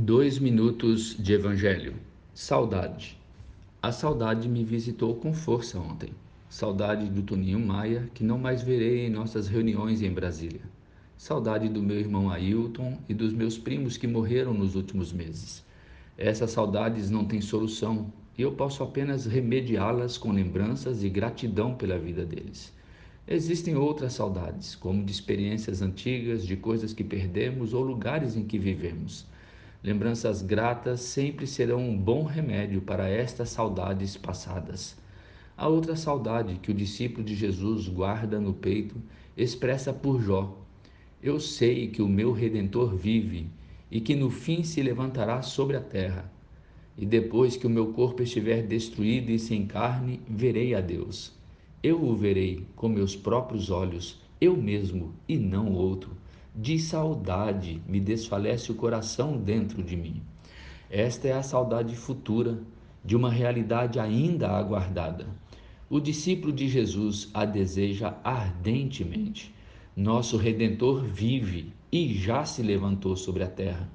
Dois minutos de Evangelho. Saudade. A saudade me visitou com força ontem. Saudade do Toninho Maia, que não mais verei em nossas reuniões em Brasília. Saudade do meu irmão Ailton e dos meus primos que morreram nos últimos meses. Essas saudades não têm solução e eu posso apenas remediá-las com lembranças e gratidão pela vida deles. Existem outras saudades, como de experiências antigas, de coisas que perdemos ou lugares em que vivemos. Lembranças gratas sempre serão um bom remédio para estas saudades passadas. A outra saudade que o discípulo de Jesus guarda no peito expressa por Jó: Eu sei que o meu redentor vive e que no fim se levantará sobre a terra. E depois que o meu corpo estiver destruído e sem carne, verei a Deus. Eu o verei com meus próprios olhos, eu mesmo e não outro de saudade me desfalece o coração dentro de mim. Esta é a saudade futura de uma realidade ainda aguardada. O discípulo de Jesus a deseja ardentemente. Nosso Redentor vive e já se levantou sobre a terra.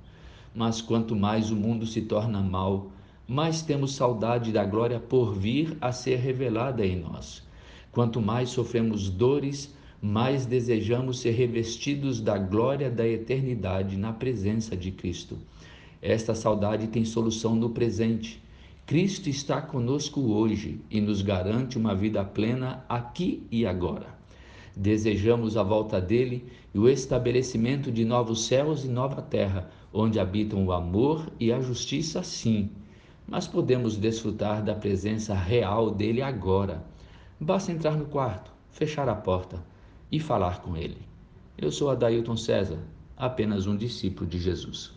Mas quanto mais o mundo se torna mal, mais temos saudade da glória por vir a ser revelada em nós. Quanto mais sofremos dores, mais desejamos ser revestidos da glória da eternidade na presença de Cristo. Esta saudade tem solução no presente. Cristo está conosco hoje e nos garante uma vida plena aqui e agora. Desejamos a volta dele e o estabelecimento de novos céus e nova terra, onde habitam o amor e a justiça, sim. Mas podemos desfrutar da presença real dele agora. Basta entrar no quarto, fechar a porta e falar com ele. Eu sou Adailton César, apenas um discípulo de Jesus.